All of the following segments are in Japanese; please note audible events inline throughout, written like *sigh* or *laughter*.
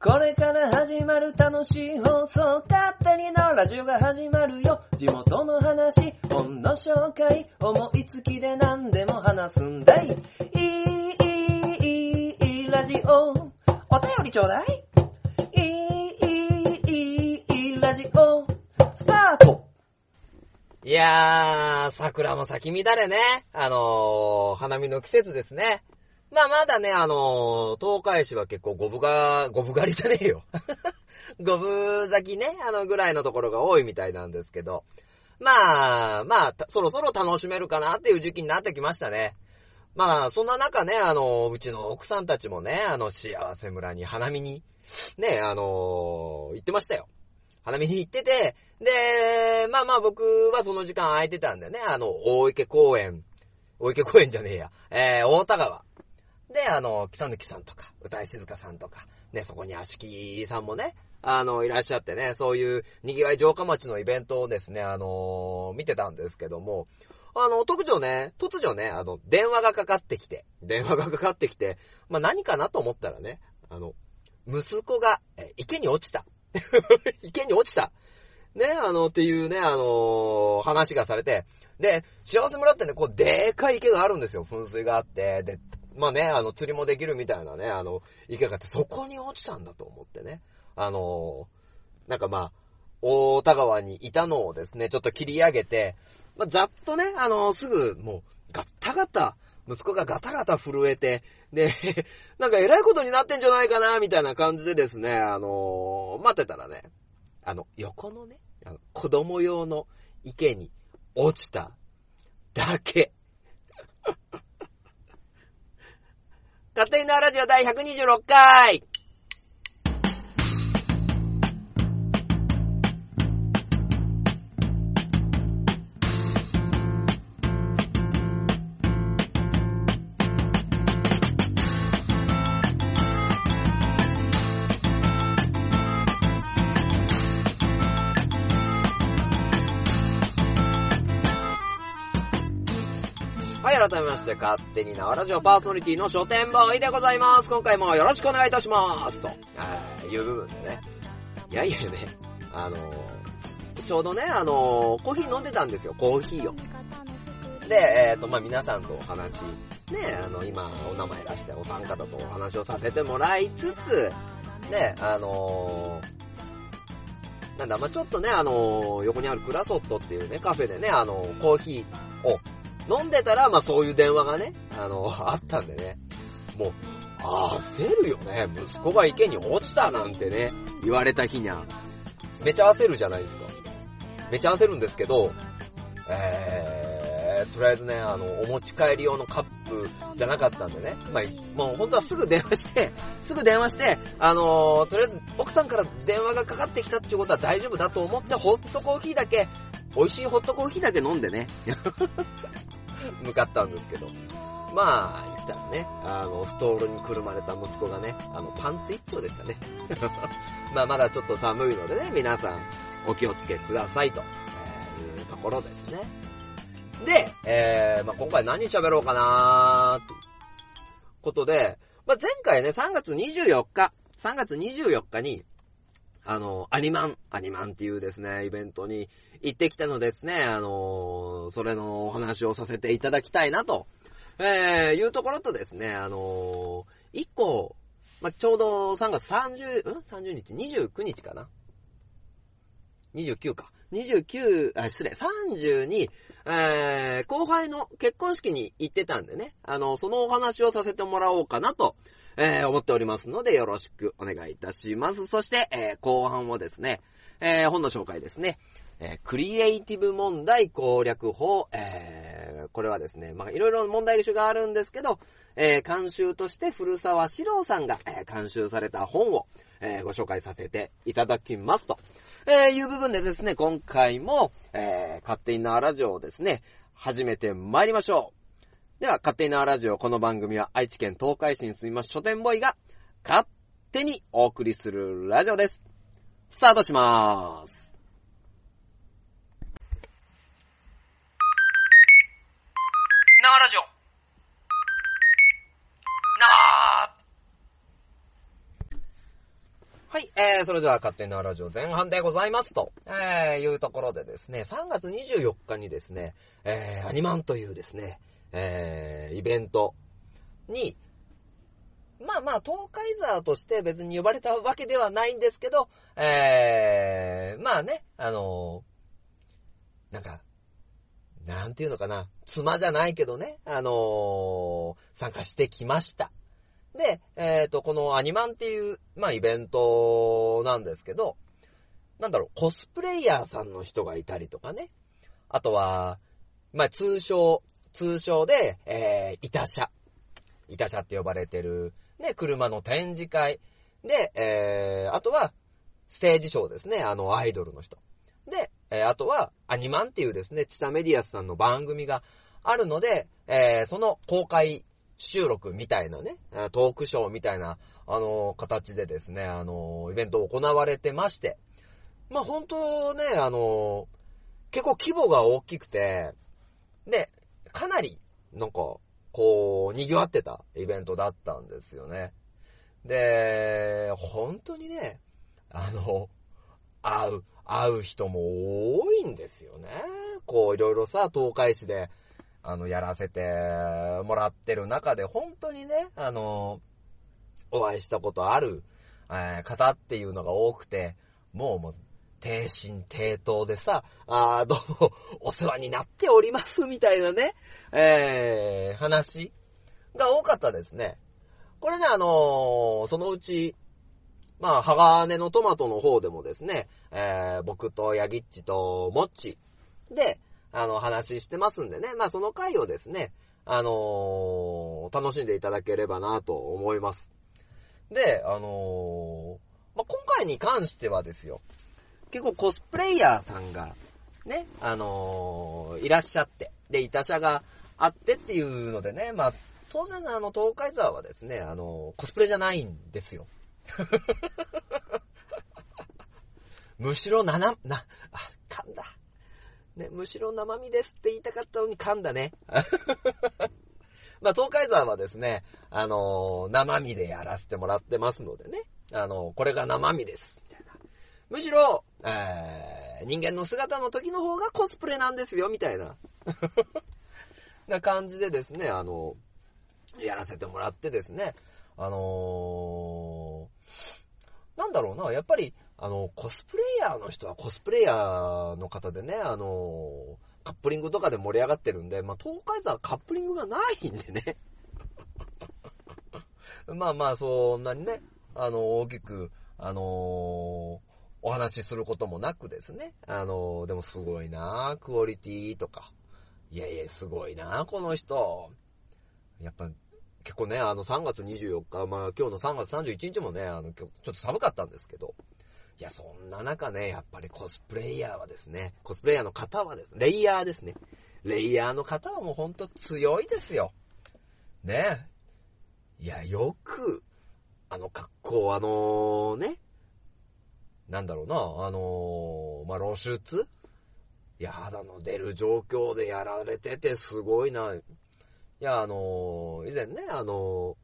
これから始まる楽しい放送、勝手にのラジオが始まるよ。地元の話、本の紹介、思いつきで何でも話すんだい。いい、いい、いい、ラジオ。お便りちょうだい。いい、いい、いい、ラジオ。スタートいやー、桜も咲き乱れね。あのー、花見の季節ですね。まあまだね、あのー、東海市は結構五分が、五分狩りじゃねえよ。*laughs* 五分咲きね、あのぐらいのところが多いみたいなんですけど。まあ、まあ、そろそろ楽しめるかなっていう時期になってきましたね。まあ、そんな中ね、あの、うちの奥さんたちもね、あの、幸せ村に花見に、ね、あの、行ってましたよ。花見に行ってて、で、まあまあ僕はその時間空いてたんでね、あの、大池公園、大池公園じゃねえや、えー、大田川。で、あの、北抜さんとか、歌井静香さんとか、ね、そこに足木さんもね、あの、いらっしゃってね、そういう、賑わい城下町のイベントをですね、あのー、見てたんですけども、あの、特徴ね、突如ね、あの、電話がかかってきて、電話がかかってきて、まあ、何かなと思ったらね、あの、息子が、え、池に落ちた。*laughs* 池に落ちた。ね、あの、っていうね、あのー、話がされて、で、幸せ村ってね、こう、でかい池があるんですよ。噴水があって、で、まあね、あの、釣りもできるみたいなね、あの、池があって、そこに落ちたんだと思ってね。あのー、なんかまあ、大田川にいたのをですね、ちょっと切り上げて、まあ、ざっとね、あのー、すぐ、もう、ガッタガタ、息子がガタガタ震えて、で、*laughs* なんか偉いことになってんじゃないかな、みたいな感じでですね、あのー、待ってたらね、あの、横のね、あの子供用の池に落ちただけ。勝手になラジオ第126回。はい、改めまして、勝手に縄ラジオパーソナリティの書店ボーイでございます。今回もよろしくお願いいたします。と、いう部分でね。いやいやね、あのー、ちょうどね、あのー、コーヒー飲んでたんですよ、コーヒーを。で、えっ、ー、と、まあ、皆さんとお話、ね、あの、今、お名前出してお三方とお話をさせてもらいつつ、ね、あのなんだ、まあ、ちょっとね、あの横にあるクラソットっていうね、カフェでね、あのコーヒーを飲んでたら、まあそういう電話がね、あの、あったんでね、もう、焦るよね。息子が池に落ちたなんてね、言われた日にゃ、めちゃ焦るじゃないですか。めちゃ焦るんですけど、えー、とりあえずね、あの、お持ち帰り用のカップじゃなかったんでね、まあ、もう本当はすぐ電話して、すぐ電話して、あのー、とりあえず奥さんから電話がかかってきたっていうことは大丈夫だと思って、ホットコーヒーだけ、美味しいホットコーヒーだけ飲んでね。向かったんですけど。まあ、言ったらね、あの、ストールにくるまれた息子がね、あの、パンツ一丁でしたね。*laughs* まあ、まだちょっと寒いのでね、皆さん、お気をつけください、というところですね。で、えー、まあ、今回何喋ろうかなーということで、まあ、前回ね、3月24日、3月24日に、あの、アニマン、アニマンっていうですね、イベントに行ってきたのですね、あの、それのお話をさせていただきたいなと、えー、いうところとですね、あの、1個、ま、ちょうど3月30、ん ?30 日 ?29 日かな ?29 か。29、あ、失礼、30に、えー、後輩の結婚式に行ってたんでね、あの、そのお話をさせてもらおうかなと、えー、思っておりますので、よろしくお願いいたします。そして、えー、後半はですね、えー、本の紹介ですね。えー、クリエイティブ問題攻略法、えー、これはですね、まあ、いろいろ問題集があるんですけど、えー、監修として古沢史郎さんが、え、監修された本を、え、ご紹介させていただきますと、え、いう部分でですね、今回も、え、勝手になラジオをですね、始めて参りましょう。では、勝手になラジオ、この番組は愛知県東海市に住みます書店ボーイが、勝手にお送りするラジオです。スタートしまーす。縄ラジオ。縄はい、えー、それでは勝手なラジオ前半でございますと、えー、いうところでですね、3月24日にですね、えー、アニマンというですね、えー、イベントに、まあまあ、東海ザーとして別に呼ばれたわけではないんですけど、えー、まあね、あのー、なんか、なんていうのかな、妻じゃないけどね、あのー、参加してきました。で、えっ、ー、と、このアニマンっていう、まあ、イベントなんですけど、なんだろう、コスプレイヤーさんの人がいたりとかね。あとは、まあ、通称、通称で、えー、板車。板車って呼ばれてる、ね、車の展示会。で、えー、あとは、ステージショーですね、あの、アイドルの人。で、えー、あとは、アニマンっていうですね、チタメディアスさんの番組があるので、えー、その公開収録みたいなね、トークショーみたいな、あの、形でですね、あの、イベント行われてまして、まあ、本当ね、あの、結構規模が大きくて、で、かなり、なんか、こう、賑わってたイベントだったんですよね。で、本当にね、あの、会う、会う人も多いんですよね。こう、いろいろさ、東海市で、あの、やらせてもらってる中で、本当にね、あの、お会いしたことある、えー、方っていうのが多くて、もうもう、低身低頭でさ、あどうも、お世話になっております、みたいなね、えー、話が多かったですね。これね、あのー、そのうち、まあ、鋼のトマトの方でもですね、えー、僕とヤギッチとモッチで、あの、話してますんでね。まあ、その回をですね、あのー、楽しんでいただければなと思います。で、あのー、まあ、今回に関してはですよ、結構コスプレイヤーさんが、ね、あのー、いらっしゃって、で、いた車があってっていうのでね、まあ、当然あの、東海沢はですね、あのコスプレじゃないんですよ。*laughs* むしろなな、な、あ、噛んだ。ね、むしろ生身ですって言いたかったのに噛んだね。*laughs* まあ、東海山はですね、あのー、生身でやらせてもらってますのでね、あのー、これが生身です、みたいな。むしろ、えー、人間の姿の時の方がコスプレなんですよ、みたいな。*laughs* な感じでですね、あのー、やらせてもらってですね、あのなんだろうな、やっぱり、あの、コスプレイヤーの人はコスプレイヤーの方でね、あの、カップリングとかで盛り上がってるんで、まあ、東海座はカップリングがないんでね。*laughs* まあまあ、そんなにね、あの、大きく、あのー、お話しすることもなくですね、あのー、でもすごいなクオリティとか、いやいや、すごいなこの人。やっぱ、結構ね、あの、3月24日、まあ今日の3月31日もね、あの、ちょっと寒かったんですけど、いや、そんな中ね、やっぱりコスプレイヤーはですね、コスプレイヤーの方はですね、レイヤーですね。レイヤーの方はもうほんと強いですよ。ね。いや、よく、あの格好、あのー、ね、なんだろうな、あのー、まあ、露出いや、肌の出る状況でやられててすごいな。いや、あのー、以前ね、あの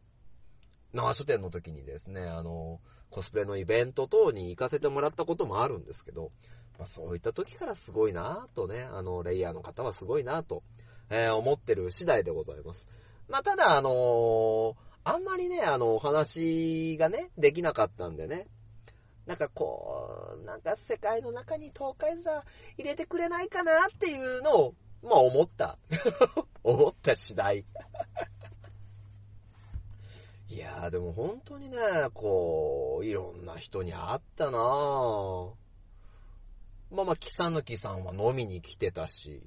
ー、生書店の時にですね、あのー、コスプレのイベント等に行かせてもらったこともあるんですけど、まあ、そういった時からすごいなぁとね、あの、レイヤーの方はすごいなぁと、えー、思ってる次第でございます。まあ、ただ、あのあんまりね、あの、お話がね、できなかったんでね、なんかこう、なんか世界の中に東海座入れてくれないかなっていうのをまあ思った。*laughs* 思った次第。いやーでも本当にね、こう、いろんな人に会ったなぁ。まあまあ、キサヌキさんは飲みに来てたし。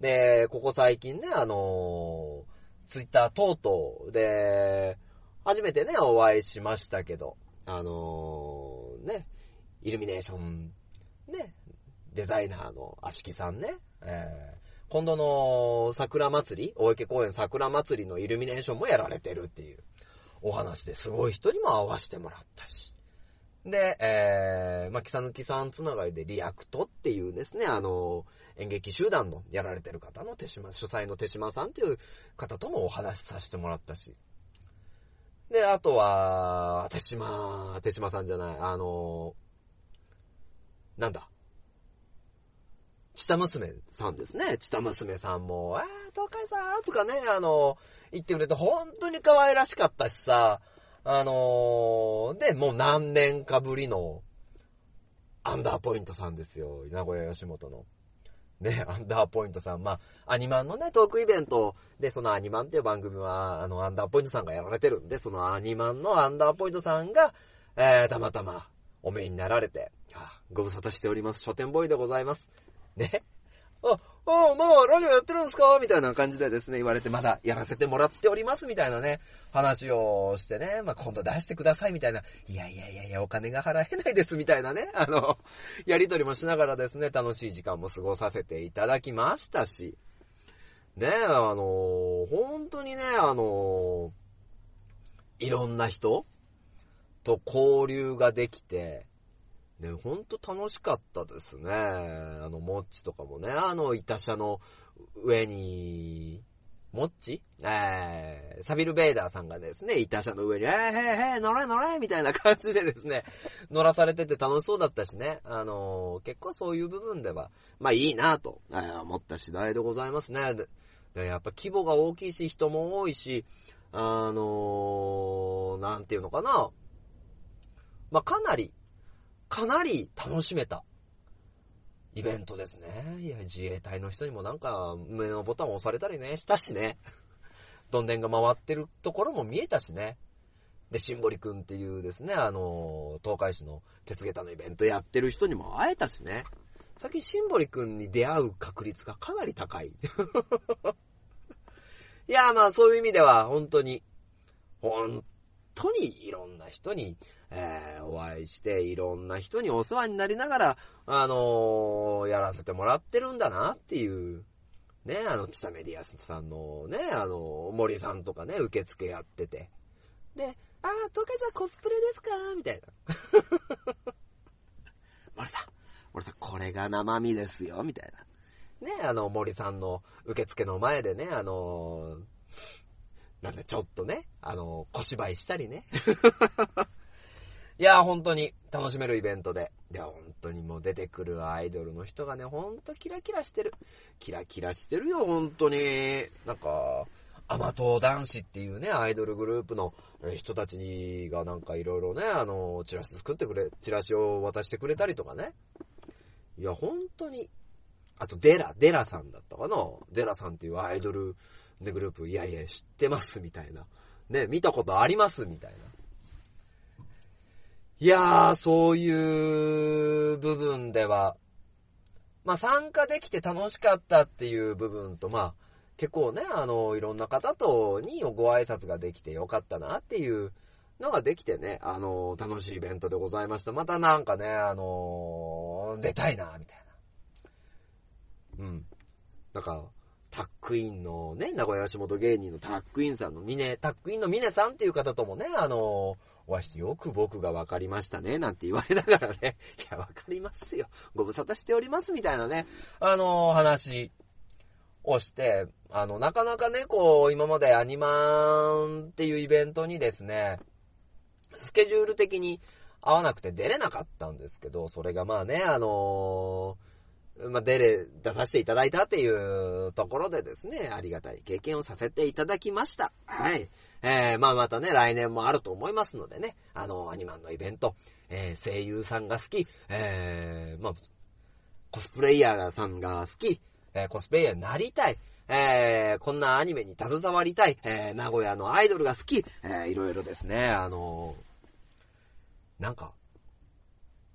で、ここ最近ね、あのー、ツイッター等々で、初めてね、お会いしましたけど、あのー、ね、イルミネーション、ね、デザイナーのアシキさんね、えー、今度の桜祭り、大池公園桜祭りのイルミネーションもやられてるっていうお話ですごい人にも会わせてもらったし。で、えー、まあ、キサヌキさんつながりでリアクトっていうですね、あの、演劇集団のやられてる方の手島、主催の手島さんっていう方ともお話しさせてもらったし。で、あとは、手島、手島さんじゃない、あの、なんだ。チタ娘さんですね。チタ娘さんも、あー、東海さんとかね、あの、言ってくれて本当に可愛らしかったしさ、あので、もう何年かぶりの、アンダーポイントさんですよ。名古屋吉本の。ね、アンダーポイントさん。まあ、アニマンのね、トークイベントで、そのアニマンっていう番組は、あの、アンダーポイントさんがやられてるんで、そのアニマンのアンダーポイントさんが、えー、たまたま、お目になられて、あご無沙汰しております。書店ボーイでございます。ね。あ、あまだラジオやってるんですか？みたいな感じでですね、言われて、まだやらせてもらっております、みたいなね、話をしてね、まあ、今度出してください、みたいな、いやいやいやいや、お金が払えないです、みたいなね、あの、やりとりもしながらですね、楽しい時間も過ごさせていただきましたし、ね、あの、本当にね、あの、いろんな人と交流ができて、ね、ほんと楽しかったですね。あの、モッチとかもね、あの、いた車の上に、モッチ？えー、サビル・ベイダーさんがですね、いた車の上に、えー、へーへー、乗れ乗れみたいな感じでですね、*laughs* 乗らされてて楽しそうだったしね、あのー、結構そういう部分では、まあいいなぁと、えー、思った次第でございますね。でやっぱ規模が大きいし、人も多いし、あのー、なんていうのかな。まあかなり、かなり楽しめたイベントですね。いや、自衛隊の人にもなんか、胸のボタンを押されたりね、したしね。*laughs* どんでんが回ってるところも見えたしね。で、シンボリくんっていうですね、あの、東海市の鉄下駄のイベントやってる人にも会えたしね。最近シンボリくんに出会う確率がかなり高い。*laughs* いや、まあそういう意味では、本当に、本当にいろんな人にえー、お会いして、いろんな人にお世話になりながら、あのー、やらせてもらってるんだなっていう、ね、あの、チタメディアスさんのね、あの、森さんとかね、受付やってて。で、あー、トカさんコスプレですか？みたいな。*laughs* 森さん、森さん、これが生身ですよ、みたいな。ね、あの、森さんの受付の前でね、あのー、なんだ、ちょっとね、あの、小芝居したりね。*laughs* いや、本当に楽しめるイベントで。いや、本当にもう出てくるアイドルの人がね、ほんとキラキラしてる。キラキラしてるよ、本当に。なんか、アマト男子っていうね、アイドルグループの人たちがなんかいろいろね、あの、チラシ作ってくれ、チラシを渡してくれたりとかね。いや、本当に。あと、デラ、デラさんだったかなデラさんっていうアイドルグループ、いやいや、知ってますみたいな。ね、見たことありますみたいな。いやー、そういう部分では、まあ参加できて楽しかったっていう部分と、まあ結構ね、あの、いろんな方とにご挨拶ができてよかったなっていうのができてね、あの、楽しいイベントでございました。またなんかね、あの、出たいな、みたいな。うん。なんか、タックインのね、名古屋吉本芸人のタックインさんのミネ、タックインのミネさんっていう方ともね、あのお会いしてよく僕が分かりましたね、なんて言われながらね、*laughs* いや、分かりますよ。ご無沙汰しております、みたいなね、あのー、話をして、あの、なかなかね、こう、今までアニマンっていうイベントにですね、スケジュール的に合わなくて出れなかったんですけど、それがまあね、あのーま、出れ、出させていただいたっていうところでですね、ありがたい経験をさせていただきました。はい。えー、まあまたね、来年もあると思いますのでね、あの、アニマンのイベント、えー、声優さんが好き、えー、まあ、コスプレイヤーさんが好き、えー、コスプレイヤーになりたい、えー、こんなアニメに携わりたい、えー、名古屋のアイドルが好き、えー、いろいろですね、あのー、なんか、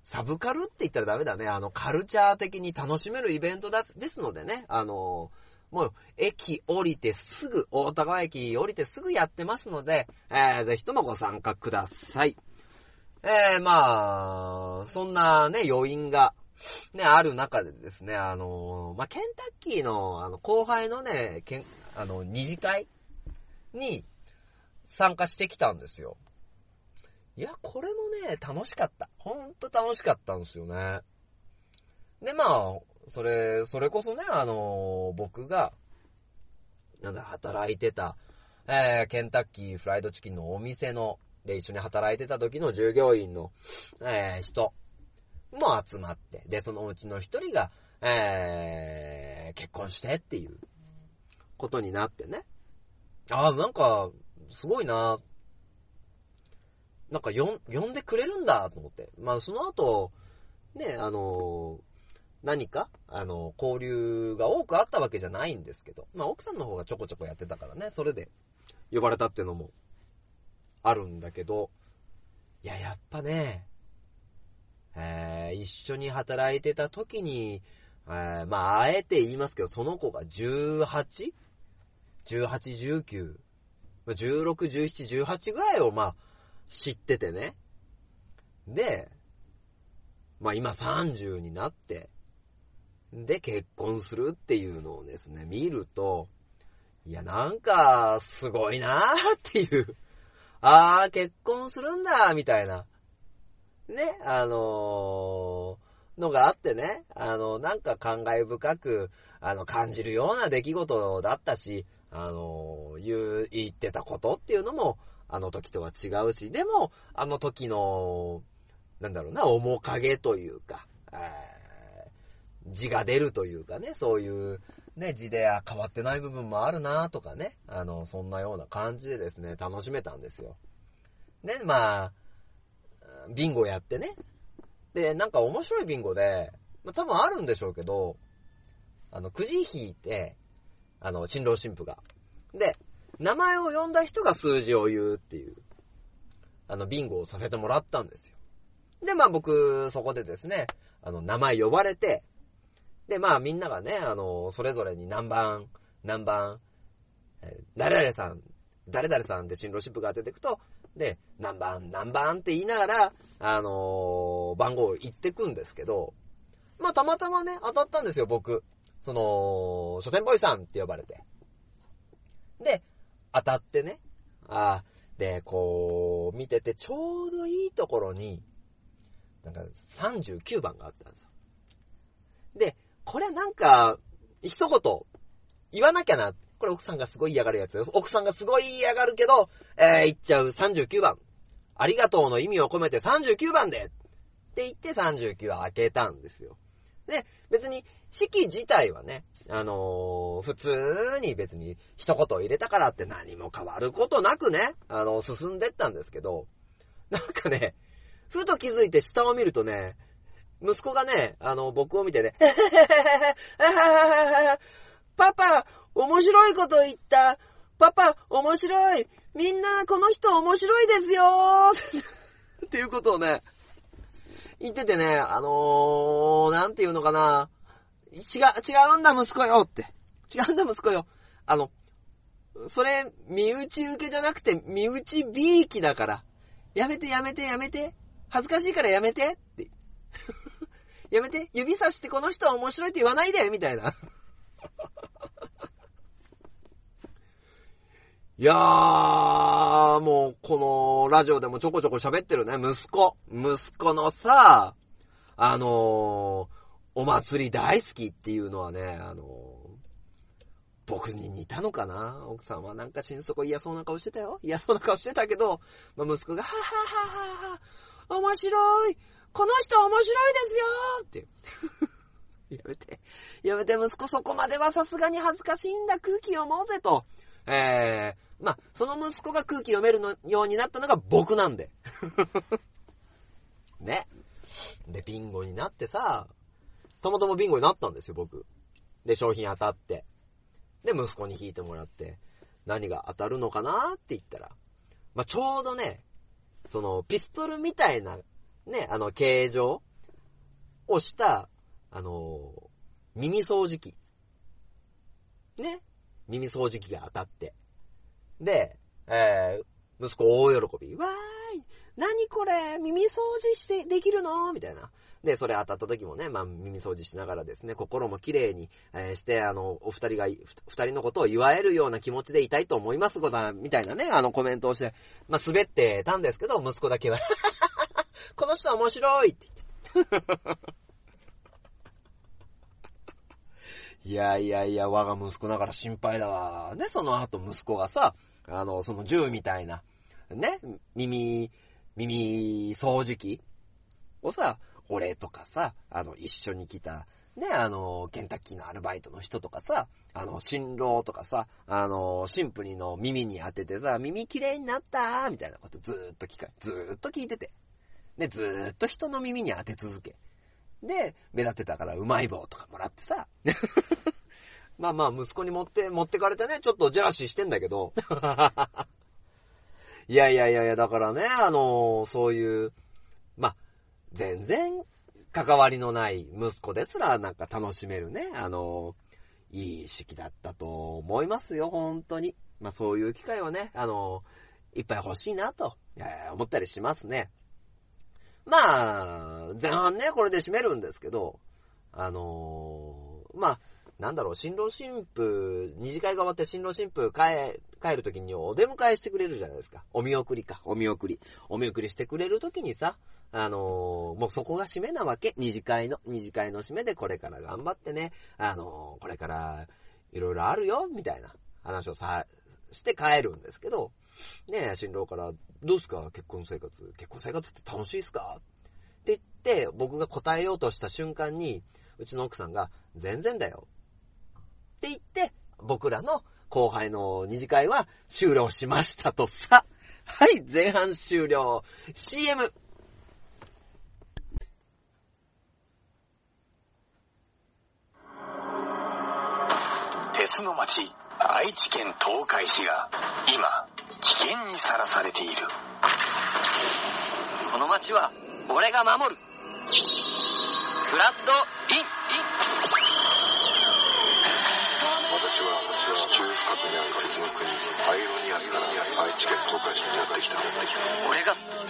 サブカルって言ったらダメだね。あの、カルチャー的に楽しめるイベントだ、ですのでね。あの、もう、駅降りてすぐ、大田川駅降りてすぐやってますので、えー、ぜひともご参加ください。えー、まあ、そんなね、余韻が、ね、ある中でですね、あの、まあ、ケンタッキーの、あの、後輩のね、けん、あの、二次会に参加してきたんですよ。いや、これもね、楽しかった。ほんと楽しかったんですよね。で、まあ、それ、それこそね、あの、僕が、なんだ、働いてた、えー、ケンタッキーフライドチキンのお店の、で、一緒に働いてた時の従業員の、えー、人も集まって、で、そのうちの一人が、えー、結婚してっていうことになってね。ああ、なんか、すごいな。なんか呼ん、呼んでくれるんだと思って。まあ、その後、ね、あの何か、あの、交流が多くあったわけじゃないんですけど、まあ、奥さんの方がちょこちょこやってたからね、それで呼ばれたっていうのもあるんだけど、いや、やっぱね、えー、一緒に働いてた時に、えー、まあ、あえて言いますけど、その子が 18?18、18 19、16、17、18ぐらいをまあ、知っててね。で、まあ今30になって、で結婚するっていうのをですね、見ると、いやなんか、すごいなーっていう、あー結婚するんだーみたいな、ね、あのー、のがあってね、あの、なんか感慨深く、あの、感じるような出来事だったし、あの、言う、言ってたことっていうのも、あの時とは違うし、でも、あの時の、なんだろうな、面影というか、字が出るというかね、そういう、ね、字で変わってない部分もあるなとかね、あの、そんなような感じでですね、楽しめたんですよ。ね、まあ、ビンゴやってね。で、なんか面白いビンゴで、まあ多分あるんでしょうけど、あの、くじ引いて、あの、新郎新婦が。で、名前を呼んだ人が数字を言うっていう、あの、ビンゴをさせてもらったんですよ。で、まあ僕、そこでですね、あの、名前呼ばれて、で、まあみんながね、あの、それぞれに何番、何番、え、誰々さん、誰々さんで新郎新婦が当ててくと、で、何番、何番って言いながら、あの、番号を言ってくんですけど、まあたまたまね、当たったんですよ、僕。その、書店ボーイさんって呼ばれて。で、当たってね。あ、で、こう、見ててちょうどいいところに、なんか39番があったんですよ。で、これなんか、一言、言わなきゃな。これ奥さんがすごい嫌がるやつ。奥さんがすごい嫌がるけど、えー、言っちゃう39番。ありがとうの意味を込めて39番でって言って39は開けたんですよ。で、別に式自体はね、あのー、普通に別に一言入れたからって何も変わることなくね、あのー、進んでったんですけど、なんかね、ふと気づいて下を見るとね、息子がね、あの、僕を見てね、パ *laughs* パ、面白いこと言った。パパ、面白い。みんな、この人面白いですよっていうことをね、言っててね、あのー、なんていうのかな。違う、違うんだ息子よって。違うんだ息子よ。あの、それ、身内受けじゃなくて、身内びいきだから。やめてやめてやめて。恥ずかしいからやめてって。やめて。指さしてこの人は面白いって言わないでみたいな。*laughs* いやー、もう、このラジオでもちょこちょこ喋ってるね、息子。息子のさ、あのー、お祭り大好きっていうのはね、あのー、僕に似たのかな？奥さんはなんか心底嫌そうな顔してたよ。嫌そうな顔してたけど、まあ、息子が、ははははは、面白いこの人面白いですよって。*laughs* やめて。やめて、息子そこまではさすがに恥ずかしいんだ、空気読もうぜと。えー、まあ、その息子が空気読めるのようになったのが僕なんで。*laughs* ね。で、ビンゴになってさ、ともともビンゴになったんですよ、僕。で、商品当たって。で、息子に引いてもらって、何が当たるのかなって言ったら、まあ、ちょうどね、その、ピストルみたいなね、あの、形状をした、あの、耳掃除機。ね。耳掃除機が当たって。で、えー、息子大喜び。わーい何これ耳掃除してできるの？みたいな。で、それ当たった時もね、まあ、耳掃除しながらですね、心も綺麗に、えー、して、あの、お二人が、二人のことを祝えるような気持ちでいたいと思いますこと、みたいなね、あのコメントをして、まあ、滑ってたんですけど、息子だけはこの人面白いって言って。いやいやいや、我が息子だから心配だわ。ね、その後息子がさ、あの、その銃みたいな、ね、耳、耳掃除機をさ、俺とかさ、あの、一緒に来た、ね、あの、ケンタッキーのアルバイトの人とかさ、あの、新郎とかさ、あの、シンプルの耳に当ててさ、耳綺麗になったみたいなことずーっと聞か、ずーっと聞いてて。で、ずーっと人の耳に当て続け。で、目立ってたからうまい棒とかもらってさ。*laughs* まあまあ、息子に持って、持ってかれてね、ちょっとジェラシーしてんだけど。*laughs* いやいやいやいや、だからね、あの、そういう、まあ、全然関わりのない息子ですらなんか楽しめるね、あの、いい式だったと思いますよ、本当に。まあそういう機会をね、あの、いっぱい欲しいなと、思ったりしますね。まあ、前半ね、これで締めるんですけど、あのー、まあ、なんだろう、新郎新婦、二次会が終わって新郎新婦帰、帰るときにお出迎えしてくれるじゃないですか。お見送りか、お見送り。お見送りしてくれるときにさ、あのー、もうそこが締めなわけ。二次会の、二次会の締めでこれから頑張ってね、あのー、これからいろいろあるよ、みたいな話をさ、して帰るんですけど、ねえ、新郎から、どうすか？結婚生活。結婚生活って楽しいっすか？って言って、僕が答えようとした瞬間に、うちの奥さんが、全然だよ。って言って、僕らの後輩の二次会は終了しましたとさ。はい、前半終了。CM! 鉄の町、愛知県東海市が今、危険にさらされている。この町は俺が守る。フラッドイン、イン。私は地中深くにある鉄の国、アイロニアスから愛知県東海市にやってきた。俺が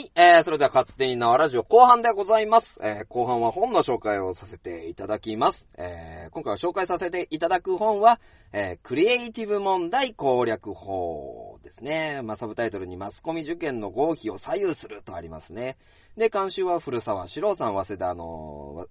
い、えー、それでは勝手に縄ラジオ後半でございます。えー、後半は本の紹介をさせていただきます。えー、今回は紹介させていただく本は、えー、クリエイティブ問題攻略法ですね。まあ、サブタイトルにマスコミ受験の合否を左右するとありますね。で、監修は古沢史郎さん、早稲田の、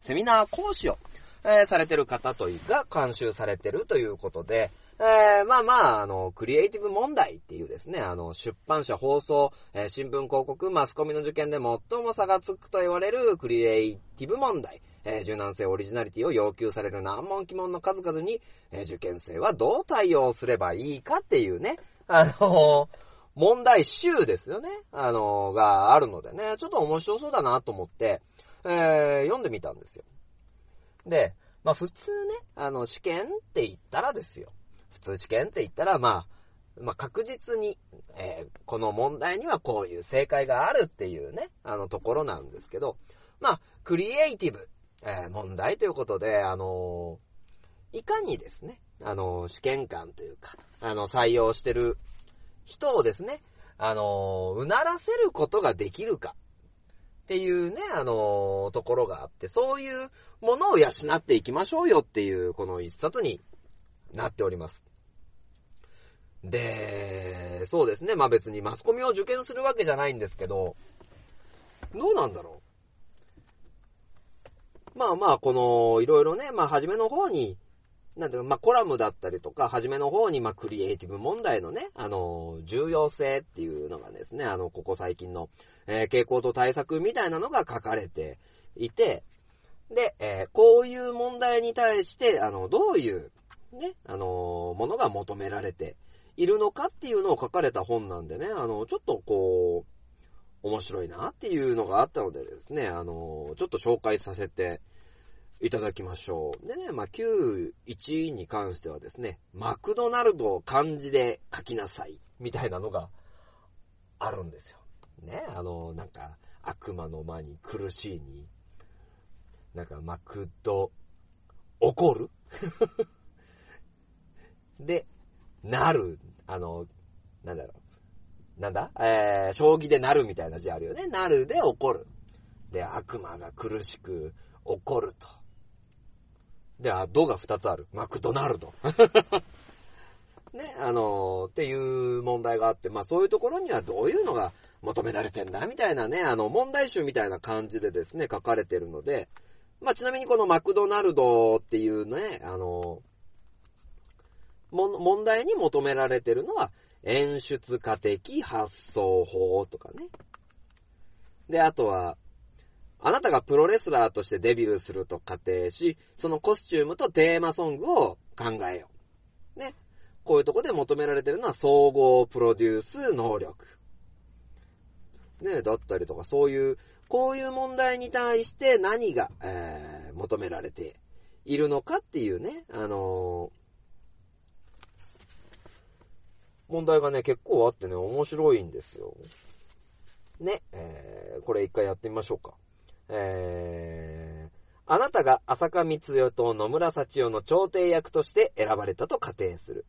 セミナー講師を、えー、されてる方というか、監修されてるということで、えー、まあまあ、あの、クリエイティブ問題っていうですね、あの、出版社、放送、えー、新聞広告、マスコミの受験で最も差がつくと言われるクリエイティブ問題。えー、柔軟性、オリジナリティを要求される難問疑問の数々に、え受験生はどう対応すればいいかっていうね、あの問題集ですよね。あのがあるのでね、ちょっと面白そうだなと思って、え読んでみたんですよ。で、まあ普通ね、あの、試験って言ったらですよ。普通試験って言ったら、まあ、まあ、確実に、えー、この問題にはこういう正解があるっていうね、あのところなんですけど、まあ、クリエイティブ、えー、問題ということで、あのー、いかにですね、あの試験官というか、あの、採用してる人をですね、あのうならせることができるかっていうね、あのところがあって、そういうものを養っていきましょうよっていう、この一冊になっております。で、そうですね。まあ別にマスコミを受験するわけじゃないんですけど、どうなんだろう。まあまあ、この、いろいろね、まあ初めの方に、なんていうか、まあコラムだったりとか、初めの方に、まあクリエイティブ問題のね、あの、重要性っていうのがですね、あの、ここ最近の、えー、傾向と対策みたいなのが書かれていて、で、えー、こういう問題に対して、あの、どういう、ね、あの、ものが求められているのかっていうのを書かれた本なんでね、あの、ちょっとこう、面白いなっていうのがあったのでですね、あの、ちょっと紹介させていただきましょう。でね、まあ、91に関してはですね、マクドナルドを漢字で書きなさい、みたいなのがあるんですよ。ね、あの、なんか、悪魔の間に苦しいに、なんか、マクド、怒る？*laughs* で、なる、あの、なんだろう。なんだ？えー、将棋でなるみたいな字あるよね。なるで怒る。で、悪魔が苦しく怒ると。で、あ、ドが2つある。マクドナルド。*laughs* ね、あのーっていう問題があって、まあそういうところにはどういうのが求められてんだ？みたいなね、あの、問題集みたいな感じでですね、書かれてるので、まあちなみにこのマクドナルドっていうね、あのーも問題に求められてるのは、演出家的発想法とかね。で、あとは、あなたがプロレスラーとしてデビューすると仮定し、そのコスチュームとテーマソングを考えよう。ね。こういうとこで求められてるのは総合プロデュース能力。ね、だったりとか、そういう、こういう問題に対して何が、えー求められているのかっていうね、あのー問題がね、結構あってね、面白いんですよ。ね、えーこれ一回やってみましょうか。えーあなたが浅香光代と野村幸代の調停役として選ばれたと仮定する。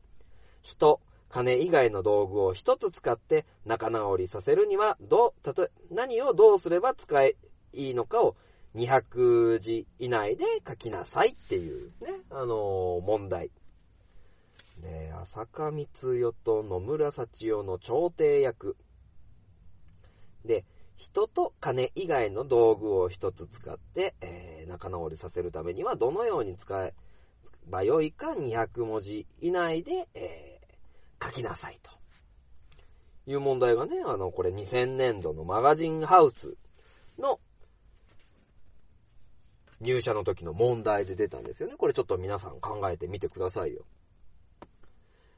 人、金以外の道具を一つ使って仲直りさせるには、どう、たとえ、何をどうすれば使え、いいのかを200字以内で書きなさいっていうね、あのー問題。で、浅香光代と野村幸代の調停役。で、人と金以外の道具を一つ使って、えー仲直りさせるためにはどのように使えばよいか200文字以内で、えー書きなさいと。いう問題がね、あの、これ2000年度のマガジンハウスの入社の時の問題で出たんですよね。これちょっと皆さん考えてみてくださいよ。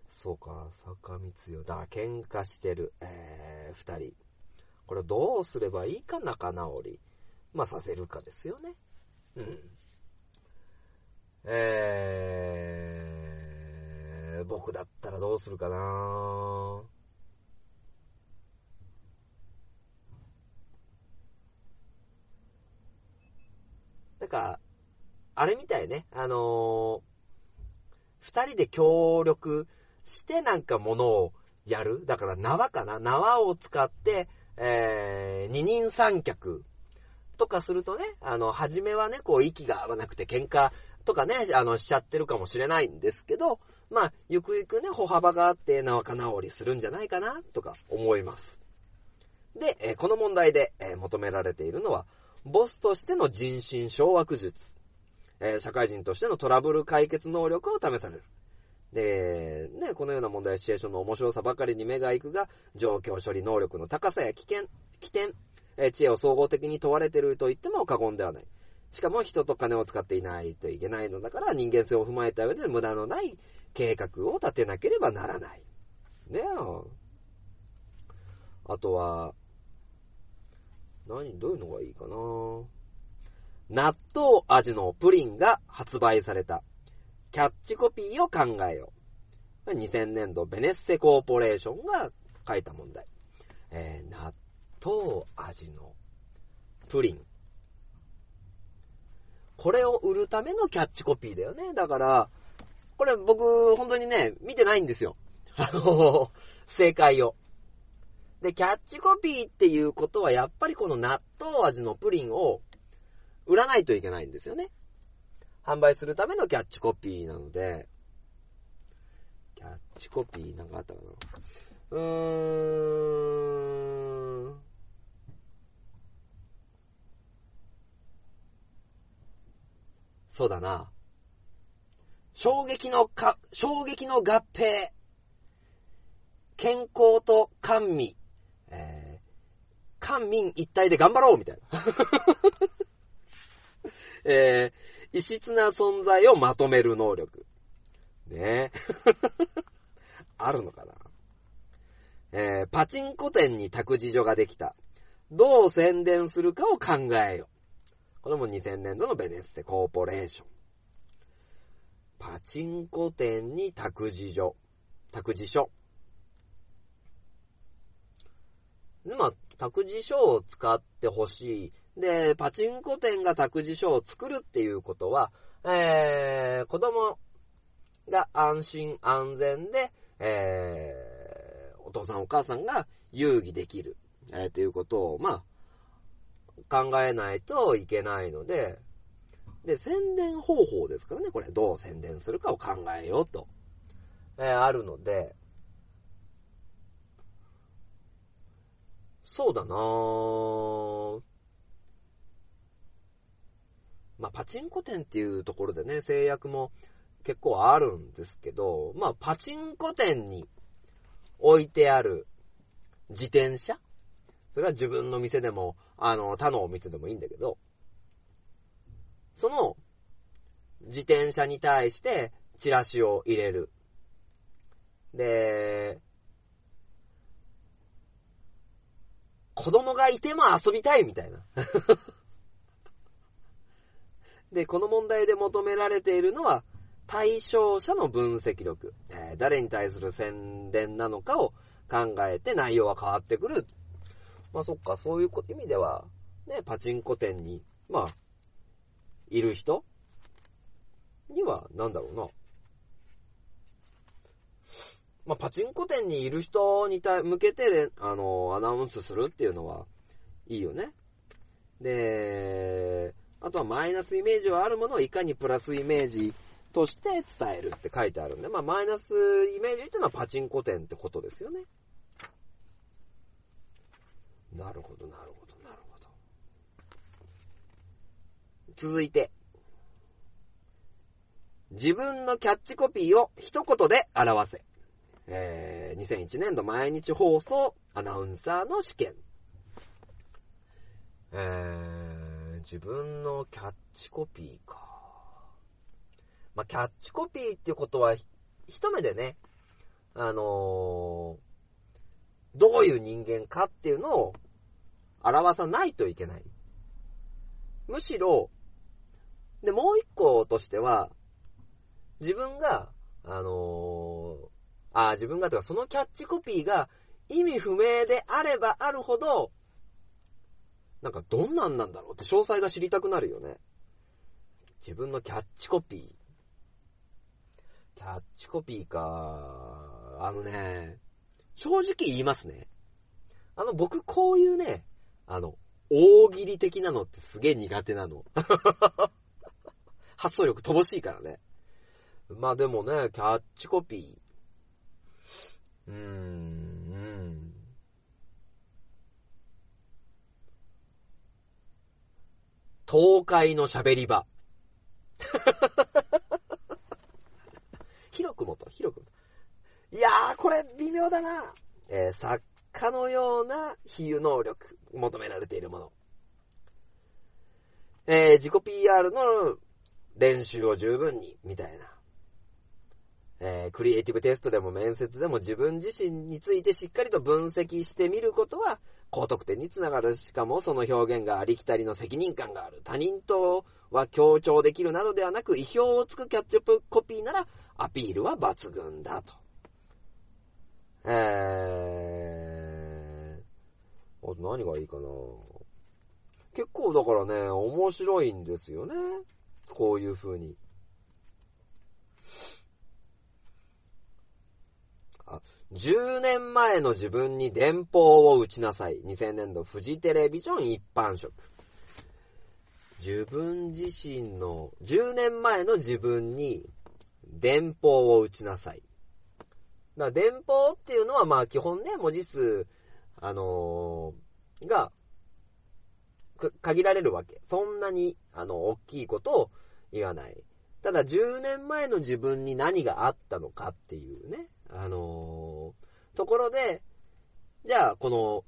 そうか、坂光代だ。喧嘩してる、えー、二人。これどうすればいいか仲直り。まあ、させるかですよね。うん。えー、僕だったらどうするかな？なんか、あれみたいね。あのー二人で協力してなんかものをやる？だから縄かな？縄を使って、えー、二人三脚とかするとね、あの、初めはね、こう、息が合わなくて喧嘩とかね、あの、しちゃってるかもしれないんですけど、まあ、ゆくゆくね、歩幅があって仲直りするんじゃないかな、とか思います。で、えーこの問題で、えー求められているのは、ボスとしての人心掌握術。えー社会人としてのトラブル解決能力を試される。で、ね、このような問題シチュエーションの面白さばかりに目が行くが、状況処理能力の高さや危険、起点、え知恵を総合的に問われていると言っても過言ではない。しかも人と金を使っていないといけないのだから人間性を踏まえた上で無駄のない計画を立てなければならない。ねえ。あとは、何、どういうのがいいかな納豆味のプリンが発売された。キャッチコピーを考えよう。2000年度ベネッセコーポレーションが書いた問題。えー、納豆味のプリン。これを売るためのキャッチコピーだよね。だから、これ僕、本当にね、見てないんですよ。*laughs* あの、正解を。で、キャッチコピーっていうことは、やっぱりこの納豆味のプリンを売らないといけないんですよね。販売するためのキャッチコピーなので、キャッチコピーなんかあったかなうーん。そうだな。衝撃のか、衝撃の合併。健康と甘味。えー、官民一体で頑張ろうみたいな。*laughs* えー、異質な存在をまとめる能力。ね *laughs* あるのかなえー、パチンコ店に託児所ができた。どう宣伝するかを考えよう。これも2000年度のベネッセコーポレーション。パチンコ店に託児所。託児所。まあ、託児所を使ってほしい。で、パチンコ店が託児所を作るっていうことは、えー、子供が安心安全で、えー、お父さんお母さんが遊戯できる、えー、ということを、まあ、考えないといけないので、で、宣伝方法ですからね、これ、どう宣伝するかを考えようと、えーあるので、そうだなぁ。まあ、パチンコ店っていうところでね、制約も結構あるんですけど、まあ、パチンコ店に置いてある自転車？それは自分の店でも、あの、他のお店でもいいんだけど、その自転車に対してチラシを入れる。で、子供がいても遊びたいみたいな。で、この問題で求められているのは、対象者の分析力。えー誰に対する宣伝なのかを考えて内容は変わってくる。まあそっか、そういう意味では、ね、パチンコ店に、まあ、いる人には、なんだろうな。まあ、パチンコ店にいる人に対向けて、あの、アナウンスするっていうのは、いいよね。で、あとはマイナスイメージはあるものをいかにプラスイメージとして伝えるって書いてあるんで、まあ、マイナスイメージってのはパチンコ店ってことですよね。なるほど、なるほど、なるほど。続いて。自分のキャッチコピーを一言で表せ。えー、2001年度毎日放送アナウンサーの試験。えー、自分のキャッチコピーか。まあ、キャッチコピーってことは、一目でね、あのーどういう人間かっていうのを表さないといけない。むしろ、で、もう一個としては、自分が、あのーあ、自分がとか、そのキャッチコピーが意味不明であればあるほど、なんかどんなんなんだろうって詳細が知りたくなるよね。自分のキャッチコピー。キャッチコピーか。あのね、正直言いますね。あの、僕こういうね、あの、大喜利的なのってすげえ苦手なの。*laughs* 発想力乏しいからね。まあでもね、キャッチコピー。うー、ん。東海の喋り場。*laughs* 広くもと、広くもと。いやー、これ微妙だな。えー作家のような比喩能力、求められているもの。えー自己 PR の練習を十分に、みたいな。えークリエイティブテストでも面接でも自分自身についてしっかりと分析してみることは高得点につながる。しかもその表現がありきたりの責任感がある。他人とは強調できるなどではなく、意表をつくキャッチアップコピーならアピールは抜群だと。えー、あと何がいいかな結構だからね、面白いんですよね。こういう風に。あ、10年前の自分に電報を打ちなさい。2000年度フジテレビジョン一般職。自分自身の、10年前の自分に電報を打ちなさい。だ電報っていうのはまあ基本ね、文字数、あのーが、限られるわけ。そんなに、あの、大きいことを言わない。ただ、10年前の自分に何があったのかっていうね、あのーところで、じゃあ、この、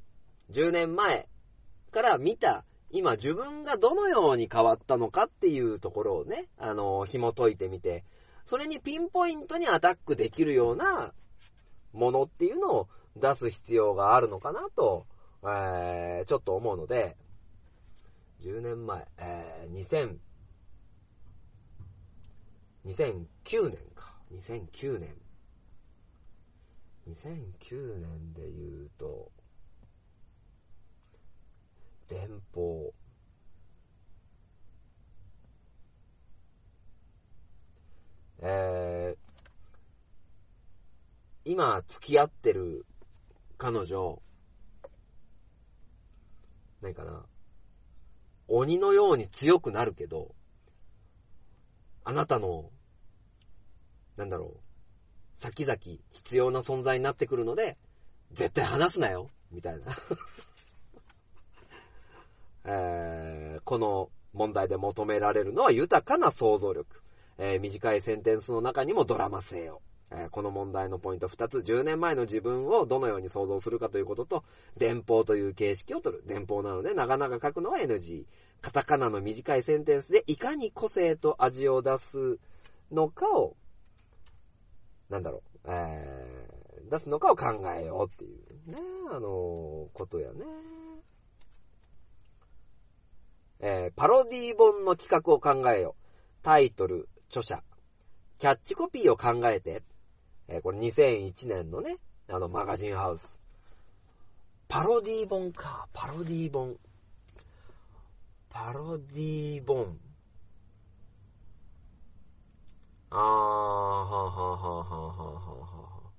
10年前から見た、今自分がどのように変わったのかっていうところをね、あのー紐解いてみて、それにピンポイントにアタックできるようなものっていうのを出す必要があるのかなと、えー、ちょっと思うので、10年前、えー、2000、2009年か。2009年。2009年で言うと、電報。えー、今付き合ってる彼女、何かな、鬼のように強くなるけど、あなたの、なんだろう、先々必要な存在になってくるので、絶対話すなよみたいな。*laughs* えーこの問題で求められるのは豊かな想像力。えー短いセンテンスの中にもドラマ性を。えーこの問題のポイント2つ、10年前の自分をどのように想像するかということと、電報という形式を取る。電報なので長々書くのは NG。カタカナの短いセンテンスでいかに個性と味を出すのかを、なんだろう、えー、出すのかを考えようっていうね、あのことやね。えー、パロディ本の企画を考えよう。タイトル、著者、キャッチコピーを考えて、えーこれ2001年のね、あのマガジンハウス。パロディ本か、パロディ本。パロディ本。あー、はあはあはあはあはあはあ。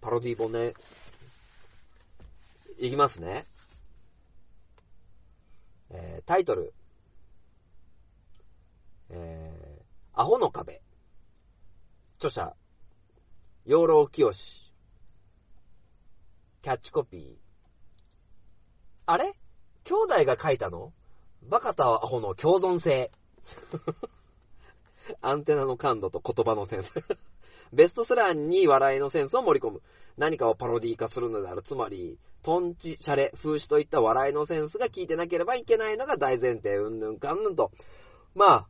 パディ本ね。いきますね。えータイトル。えー、アホの壁。著者、養老清志。キャッチコピー。あれ？兄弟が書いたの？バカとアホの共存性。*laughs* アンテナの感度と言葉のセンス。ベストセラーに笑いのセンスを盛り込む。何かをパロディ化するのである。つまり、トンチ、シャレ、風刺といった笑いのセンスが効いてなければいけないのが大前提。うんぬんかんぬんと。ま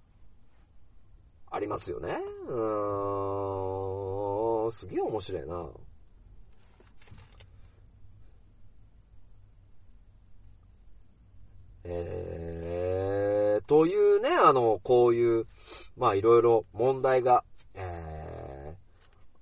あ、ありますよね。うーん。すげえ面白いな。えー、というね、あの、こういう、まあいろいろ問題が、えー、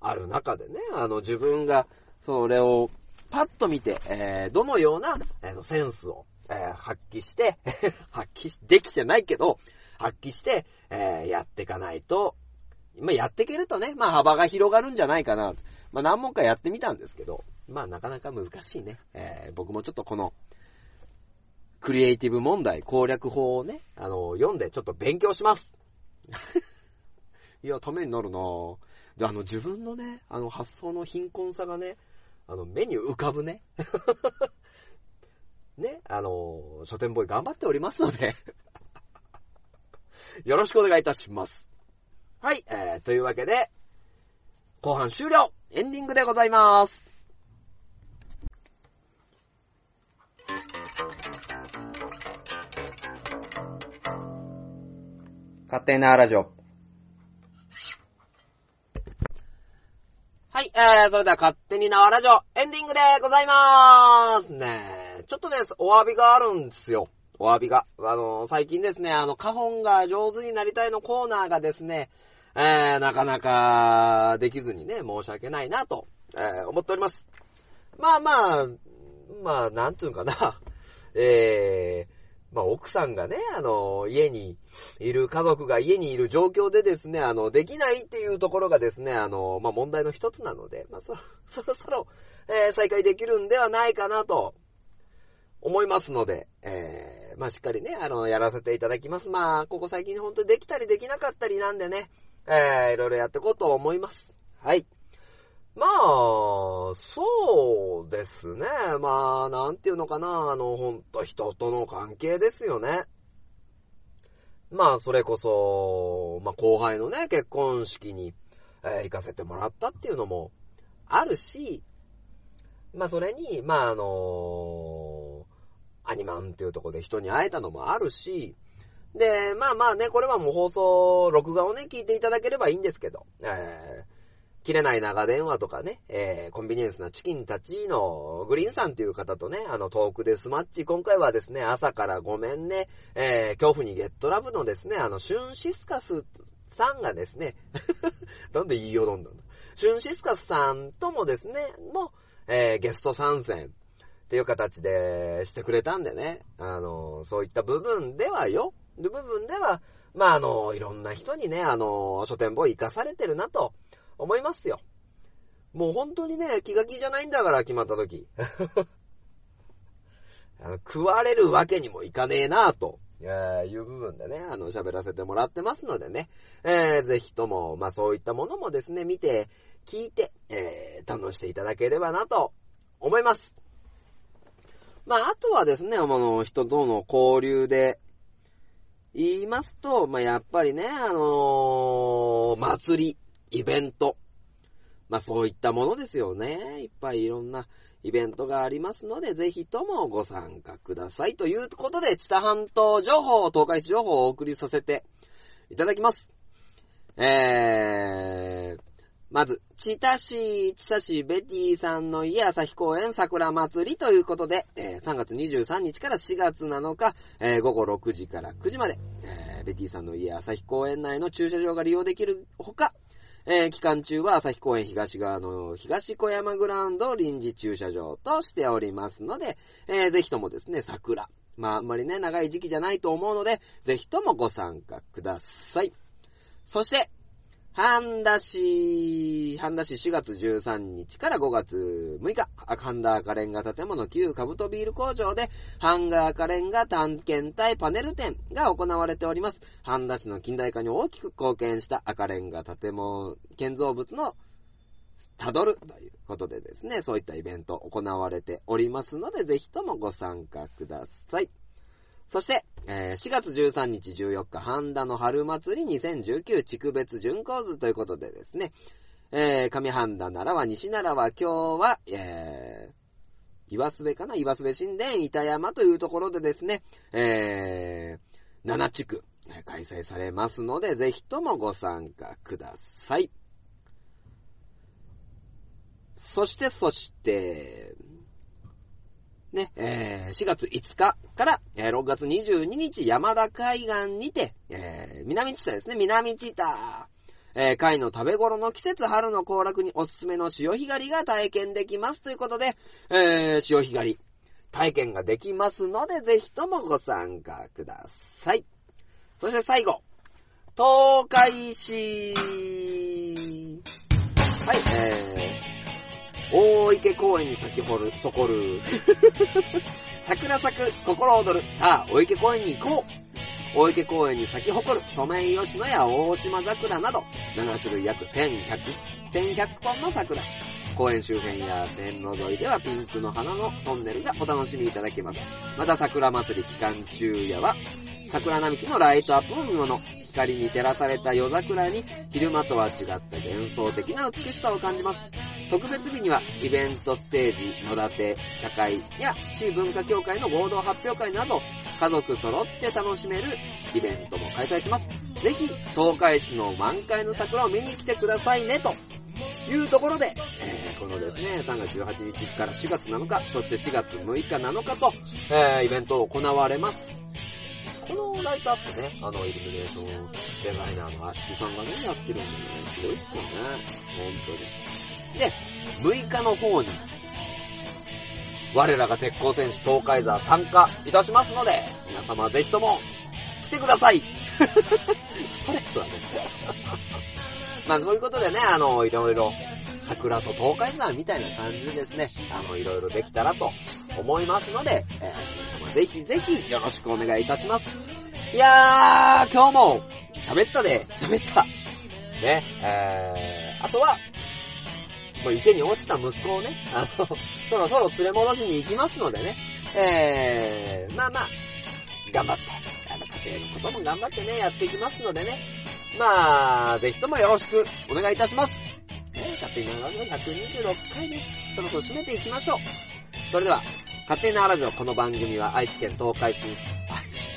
ある中でね、あの、自分が、それを、パッと見て、えー、どのような、えーセンスを、えー発揮して、*laughs* 発揮しできてないけど、発揮して、えーやっていかないと、まあ、やっていけるとね、まあ、幅が広がるんじゃないかな。まあ、何問かやってみたんですけど、まあ、なかなか難しいね。えー僕もちょっとこの、クリエイティブ問題攻略法をね、あの、読んでちょっと勉強します。いや、ためになるなぁ。で、あの、自分のね、あの、発想の貧困さがね、あの、目に浮かぶね。*laughs* ね、あの、書店ボーイ頑張っておりますので、*laughs* よろしくお願いいたします。はい、えー、というわけで、後半終了エンディングでございます。勝手なラジオ。はい、えー、それでは勝手に縄ラジオ、エンディングでございまーす。ねえちょっとね、お詫びがあるんですよ。お詫びが。あの、最近ですね、あの、花本が上手になりたいのコーナーがですね、えー、なかなかできずにね、申し訳ないなと、えー思っております。まあまあ、まあ、なんつうんかな。*laughs* えー、まあ奥さんがね、あの、家にいる、家族が家にいる状況でですね、あの、できないっていうところがですね、あの、まあ問題の一つなので、まあそろ、*laughs* そろそろ、えー再開できるんではないかなと、思いますので、えー、まあしっかりね、あの、やらせていただきます。まあ、ここ最近本当にできたりできなかったりなんでね、えー、いろいろやっていこうと思います。はい。まあ、そうですね。まあ、なんていうのかな。あの、ほんと人との関係ですよね。まあ、それこそ、まあ、後輩のね、結婚式に、えー行かせてもらったっていうのもあるし、まあ、それに、まあ、あのアニマンっていうとこで人に会えたのもあるし、で、まあまあね、これはもう放送、録画をね、聞いていただければいいんですけど、えー、切れない長電話とかね、えー、コンビニエンスなチキンたちのグリーンさんっていう方とね、あの、トークでスマッチ、今回はですね、朝からごめんね、えー、恐怖にゲットラブのですね、あの、シュンシスカスさんがですね、*laughs* なんで言いよどんだんだ。シュンシスカスさんともですね、も、えー、ゲスト参戦っていう形でしてくれたんでね、あの、そういった部分ではよ、部分では、まあ、あの、いろんな人にね、あの、書店ボーイ活かされてるなと思いますよ。もう本当にね、気が気じゃないんだから、決まった時。*laughs* あの食われるわけにもいかねえなとえーいう部分でね、あの、喋らせてもらってますのでね、えーぜひとも、まあそういったものもですね、見て、聞いて、えー楽していただければなと思います。まあ、あとはですね、あの、人との交流で、言いますと、まあ、やっぱりね、あのー祭り、イベント、まあ、そういったものですよね。いっぱいいろんなイベントがありますので、ぜひともご参加ください。ということで、知多半島情報、東海市情報をお送りさせていただきます。えー、まず、千田市、千田市ベティさんの家朝日公園桜祭りということで、えー3月23日から4月7日、えー午後6時から9時まで、えーベティさんの家朝日公園内の駐車場が利用できるほか、えー期間中は朝日公園東側の東小山グラウンド臨時駐車場としておりますので、えーぜひともですね、桜。まあ、あんまりね、長い時期じゃないと思うので、ぜひともご参加ください。そして、半田市、半田市4月13日から5月6日、ハンダ赤レンガ建物旧カブトビール工場で、ハンガー赤レンガ探検隊パネル展が行われております。半田市の近代化に大きく貢献した赤レンガ建物建造物のたどるということでですね、そういったイベント行われておりますので、ぜひともご参加ください。そして、えー4月13日14日、半田の春祭り2019地区別巡行図ということでですね、えー上半田奈良は西奈良は今日は、えー、岩須部かな？岩須部神殿板山というところでですね、えー、7地区開催されますので、ぜひともご参加ください。そして、そして、ね、えー4月5日から、えー6月22日、山田海岸にて、えー南知多ですね、南知多、えー貝の食べ頃の季節春の行楽におすすめの潮干狩りが体験できますということで、えー潮干狩り、体験ができますので、ぜひともご参加ください。そして最後、東海市、はい、えー、大池公園に咲きほる、そこる、*laughs* 桜咲く、心躍る。さあ、大池公園に行こう大池公園に咲き誇るソメイヨシノや大島桜など、7種類約1100、1100本の桜。公園周辺や線路沿いではピンクの花のトンネルがお楽しみいただけます。また桜祭り期間中夜は、桜並木のライトアップも見物。光に照らされた夜桜に昼間とは違った幻想的な美しさを感じます。特別日にはイベントステージ、野立て、茶会や市文化協会の合同発表会など、家族揃って楽しめるイベントも開催します。ぜひ、東海市の満開の桜を見に来てくださいね、というところで、えーこのですね、3月18日から4月7日、そして4月6日7日と、えーイベントを行われます。このライトアップね、あの、イルミネーションデザイナーの足木さんがね、やってるんでね、すごいっすよね。本当に。で、6日の方に、我らが鉄鋼選手東海座参加いたしますので、皆様ぜひとも来てください *laughs* ストレートだね。まあそういうことでね、あの、いろいろ桜と東海座みたいな感じでですね、あの、いろいろできたらと思いますので、えーぜひぜひよろしくお願いいたします。いやー、今日も喋ったで、喋った。ね、えー、あとは、もう池に落ちた息子をね、あの、そろそろ連れ戻しに行きますのでね、えー、まあまあ、頑張って、あの、家庭のことも頑張ってね、やっていきますのでね、まあ、ぜひともよろしくお願いいたします。ね、勝手に長野126回です。そろそろ締めていきましょう。それでは、勝手なラジオ、この番組は愛知県東海市、愛 *laughs* 知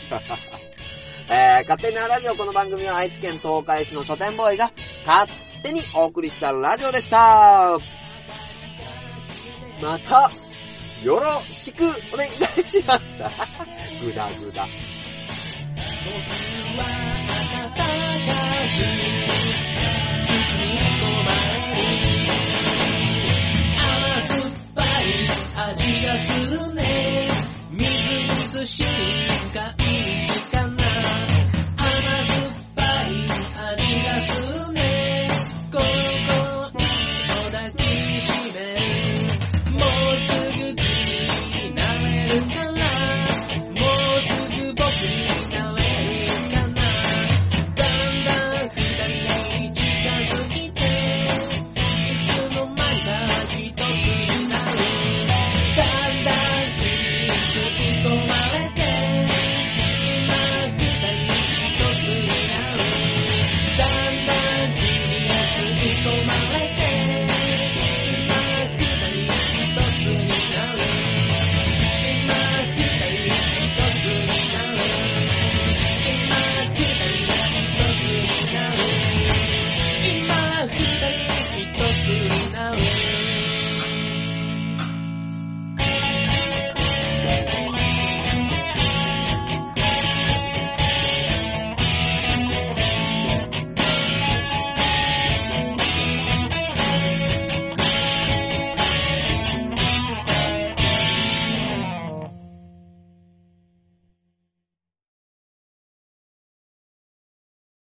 えー、勝手なラジオ、この番組は愛知県東海市の書店ボーイが勝手にお送りしたラジオでした。また、よろしくお願いします。*laughs* ぐだぐだ。戦う